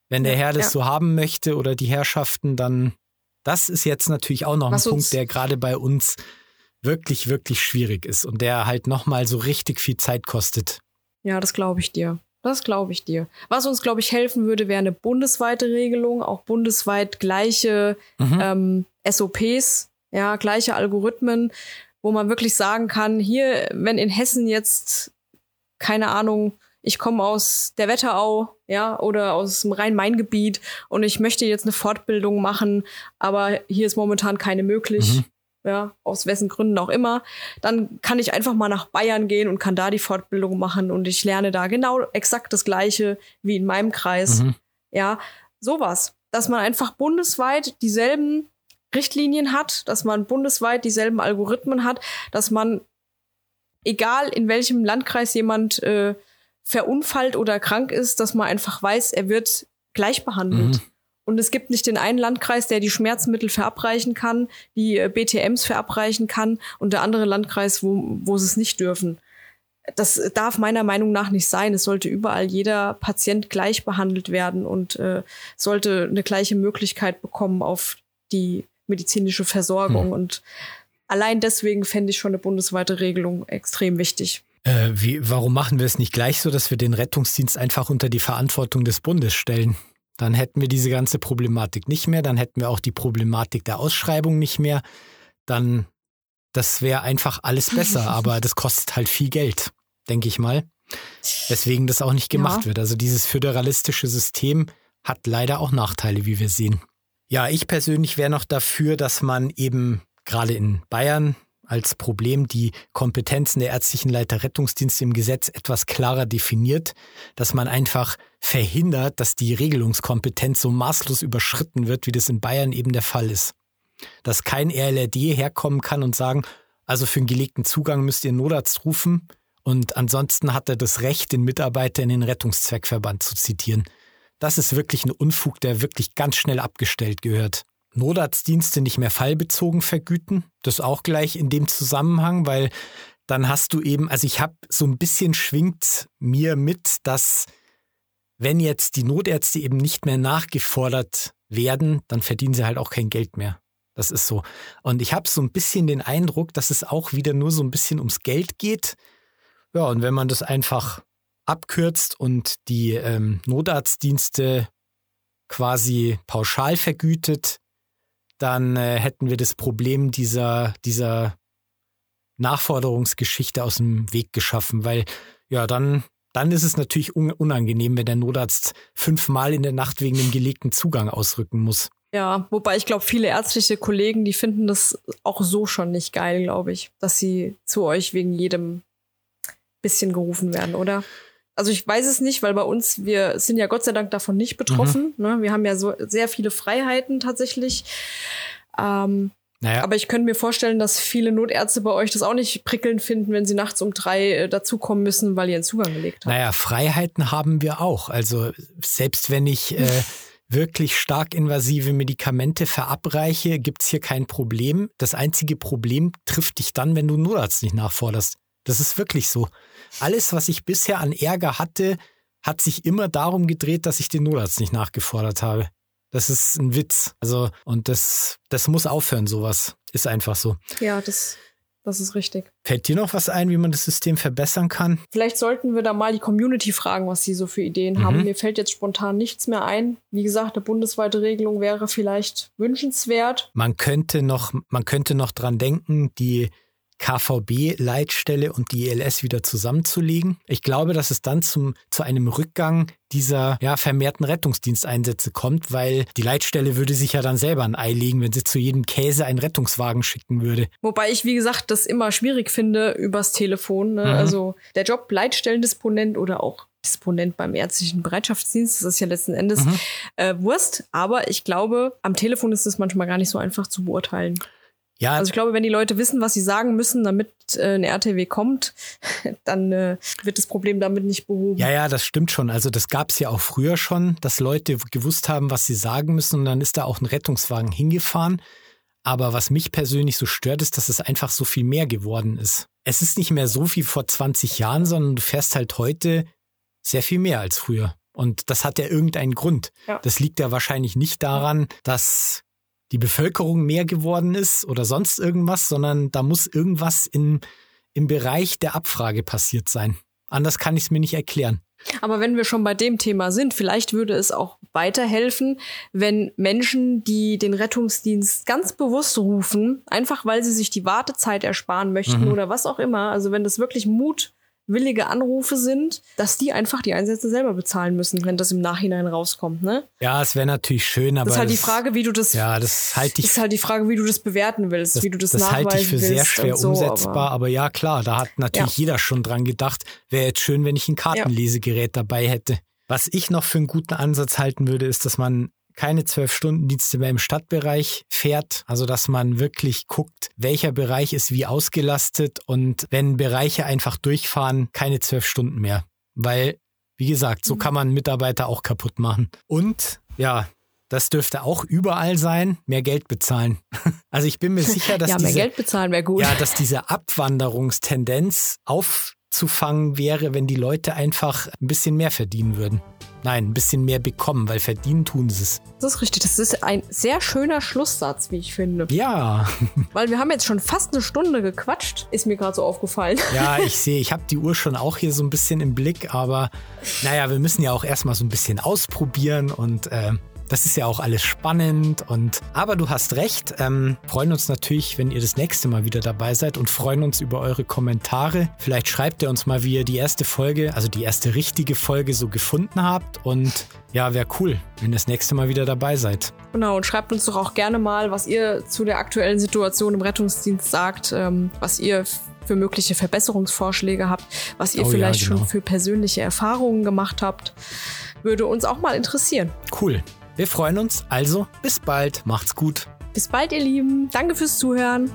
A: Wenn der Herr das ja. so haben möchte oder die Herrschaften, dann, das ist jetzt natürlich auch noch Was ein Punkt, der gerade bei uns wirklich, wirklich schwierig ist und der halt nochmal so richtig viel Zeit kostet.
B: Ja, das glaube ich dir. Das glaube ich dir. Was uns, glaube ich, helfen würde, wäre eine bundesweite Regelung, auch bundesweit gleiche mhm. ähm, SOPs, ja, gleiche Algorithmen, wo man wirklich sagen kann, hier, wenn in Hessen jetzt, keine Ahnung, ich komme aus der Wetterau, ja, oder aus dem Rhein-Main-Gebiet und ich möchte jetzt eine Fortbildung machen, aber hier ist momentan keine möglich. Mhm ja, aus wessen Gründen auch immer, dann kann ich einfach mal nach Bayern gehen und kann da die Fortbildung machen und ich lerne da genau exakt das Gleiche wie in meinem Kreis. Mhm. Ja, sowas. Dass man einfach bundesweit dieselben Richtlinien hat, dass man bundesweit dieselben Algorithmen hat, dass man, egal in welchem Landkreis jemand äh, verunfallt oder krank ist, dass man einfach weiß, er wird gleich behandelt. Mhm. Und es gibt nicht den einen Landkreis, der die Schmerzmittel verabreichen kann, die äh, BTMs verabreichen kann und der andere Landkreis, wo, wo sie es nicht dürfen. Das darf meiner Meinung nach nicht sein. Es sollte überall jeder Patient gleich behandelt werden und äh, sollte eine gleiche Möglichkeit bekommen auf die medizinische Versorgung. Hm. Und allein deswegen fände ich schon eine bundesweite Regelung extrem wichtig.
A: Äh, wie, warum machen wir es nicht gleich so, dass wir den Rettungsdienst einfach unter die Verantwortung des Bundes stellen? Dann hätten wir diese ganze Problematik nicht mehr, dann hätten wir auch die Problematik der Ausschreibung nicht mehr. Dann, das wäre einfach alles besser, aber das kostet halt viel Geld, denke ich mal. Weswegen das auch nicht gemacht ja. wird. Also dieses föderalistische System hat leider auch Nachteile, wie wir sehen. Ja, ich persönlich wäre noch dafür, dass man eben gerade in Bayern als Problem die Kompetenzen der ärztlichen Leiter Rettungsdienste im Gesetz etwas klarer definiert, dass man einfach verhindert, dass die Regelungskompetenz so maßlos überschritten wird, wie das in Bayern eben der Fall ist. Dass kein RLRD herkommen kann und sagen, also für einen gelegten Zugang müsst ihr einen Notarzt rufen und ansonsten hat er das Recht, den Mitarbeiter in den Rettungszweckverband zu zitieren. Das ist wirklich ein Unfug, der wirklich ganz schnell abgestellt gehört. Notarztdienste nicht mehr fallbezogen vergüten. Das auch gleich in dem Zusammenhang, weil dann hast du eben, also ich habe so ein bisschen schwingt mir mit, dass wenn jetzt die Notärzte eben nicht mehr nachgefordert werden, dann verdienen sie halt auch kein Geld mehr. Das ist so. Und ich habe so ein bisschen den Eindruck, dass es auch wieder nur so ein bisschen ums Geld geht. Ja, und wenn man das einfach abkürzt und die ähm, Notarztdienste quasi pauschal vergütet, dann äh, hätten wir das Problem dieser, dieser Nachforderungsgeschichte aus dem Weg geschaffen, weil ja, dann, dann ist es natürlich unangenehm, wenn der Notarzt fünfmal in der Nacht wegen dem gelegten Zugang ausrücken muss.
B: Ja, wobei ich glaube, viele ärztliche Kollegen, die finden das auch so schon nicht geil, glaube ich, dass sie zu euch wegen jedem bisschen gerufen werden, oder? Also ich weiß es nicht, weil bei uns, wir sind ja Gott sei Dank davon nicht betroffen. Mhm. Ne? Wir haben ja so sehr viele Freiheiten tatsächlich. Ähm, naja. Aber ich könnte mir vorstellen, dass viele Notärzte bei euch das auch nicht prickelnd finden, wenn sie nachts um drei äh, dazukommen müssen, weil ihr einen Zugang gelegt habt.
A: Naja, Freiheiten haben wir auch. Also selbst wenn ich äh, wirklich stark invasive Medikamente verabreiche, gibt's hier kein Problem. Das einzige Problem trifft dich dann, wenn du einen Notarzt nicht nachforderst. Das ist wirklich so. Alles, was ich bisher an Ärger hatte, hat sich immer darum gedreht, dass ich den Notarzt nicht nachgefordert habe. Das ist ein Witz. Also, und das, das muss aufhören, sowas. Ist einfach so.
B: Ja, das, das ist richtig.
A: Fällt dir noch was ein, wie man das System verbessern kann?
B: Vielleicht sollten wir da mal die Community fragen, was sie so für Ideen mhm. haben. Mir fällt jetzt spontan nichts mehr ein. Wie gesagt, eine bundesweite Regelung wäre vielleicht wünschenswert.
A: Man könnte noch, man könnte noch dran denken, die KVB-Leitstelle und die ELS wieder zusammenzulegen. Ich glaube, dass es dann zum, zu einem Rückgang dieser ja, vermehrten Rettungsdiensteinsätze kommt, weil die Leitstelle würde sich ja dann selber ein Ei legen, wenn sie zu jedem Käse einen Rettungswagen schicken würde.
B: Wobei ich, wie gesagt, das immer schwierig finde übers Telefon. Ne? Mhm. Also der Job Leitstellendisponent oder auch Disponent beim ärztlichen Bereitschaftsdienst. Das ist ja letzten Endes mhm. äh, Wurst. Aber ich glaube, am Telefon ist es manchmal gar nicht so einfach zu beurteilen. Ja. Also ich glaube, wenn die Leute wissen, was sie sagen müssen, damit äh, eine RTW kommt, dann äh, wird das Problem damit nicht behoben.
A: Ja, ja, das stimmt schon. Also das gab es ja auch früher schon, dass Leute gewusst haben, was sie sagen müssen und dann ist da auch ein Rettungswagen hingefahren. Aber was mich persönlich so stört, ist, dass es einfach so viel mehr geworden ist. Es ist nicht mehr so wie vor 20 Jahren, sondern du fährst halt heute sehr viel mehr als früher. Und das hat ja irgendeinen Grund. Ja. Das liegt ja wahrscheinlich nicht daran, dass die Bevölkerung mehr geworden ist oder sonst irgendwas, sondern da muss irgendwas in, im Bereich der Abfrage passiert sein. Anders kann ich es mir nicht erklären.
B: Aber wenn wir schon bei dem Thema sind, vielleicht würde es auch weiterhelfen, wenn Menschen, die den Rettungsdienst ganz bewusst rufen, einfach weil sie sich die Wartezeit ersparen möchten mhm. oder was auch immer, also wenn das wirklich Mut willige Anrufe sind, dass die einfach die Einsätze selber bezahlen müssen, wenn das im Nachhinein rauskommt, ne?
A: Ja, es wäre natürlich schön, aber
B: das ist halt die Frage, wie du das
A: Ja, das halte ich
B: ist halt die Frage, wie du das bewerten willst,
A: das,
B: wie du das,
A: das
B: nachweisen
A: halte ich für
B: sehr
A: schwer
B: so,
A: umsetzbar, aber, aber, ja, klar, da hat natürlich ja. jeder schon dran gedacht, wäre jetzt schön, wenn ich ein Kartenlesegerät ja. dabei hätte. Was ich noch für einen guten Ansatz halten würde, ist, dass man keine zwölf Stunden Dienste mehr im Stadtbereich fährt. Also dass man wirklich guckt, welcher Bereich ist wie ausgelastet und wenn Bereiche einfach durchfahren, keine zwölf Stunden mehr. Weil, wie gesagt, so mhm. kann man Mitarbeiter auch kaputt machen. Und ja, das dürfte auch überall sein, mehr Geld bezahlen. Also ich bin mir sicher, dass
B: ja,
A: mehr
B: diese, Geld bezahlen wäre gut.
A: Ja, dass diese Abwanderungstendenz aufzufangen wäre, wenn die Leute einfach ein bisschen mehr verdienen würden. Nein, ein bisschen mehr bekommen, weil verdienen tun sie es.
B: Das ist richtig. Das ist ein sehr schöner Schlusssatz, wie ich finde.
A: Ja.
B: weil wir haben jetzt schon fast eine Stunde gequatscht, ist mir gerade so aufgefallen.
A: Ja, ich sehe, ich habe die Uhr schon auch hier so ein bisschen im Blick, aber naja, wir müssen ja auch erstmal so ein bisschen ausprobieren und äh, das ist ja auch alles spannend und aber du hast recht. Ähm, freuen uns natürlich, wenn ihr das nächste Mal wieder dabei seid und freuen uns über eure Kommentare. Vielleicht schreibt ihr uns mal, wie ihr die erste Folge, also die erste richtige Folge so gefunden habt und ja, wäre cool, wenn ihr das nächste Mal wieder dabei seid.
B: Genau, und schreibt uns doch auch gerne mal, was ihr zu der aktuellen Situation im Rettungsdienst sagt, ähm, was ihr für mögliche Verbesserungsvorschläge habt, was ihr oh, vielleicht ja, genau. schon für persönliche Erfahrungen gemacht habt. Würde uns auch mal interessieren.
A: Cool. Wir freuen uns. Also, bis bald. Macht's gut.
B: Bis bald, ihr Lieben. Danke fürs Zuhören.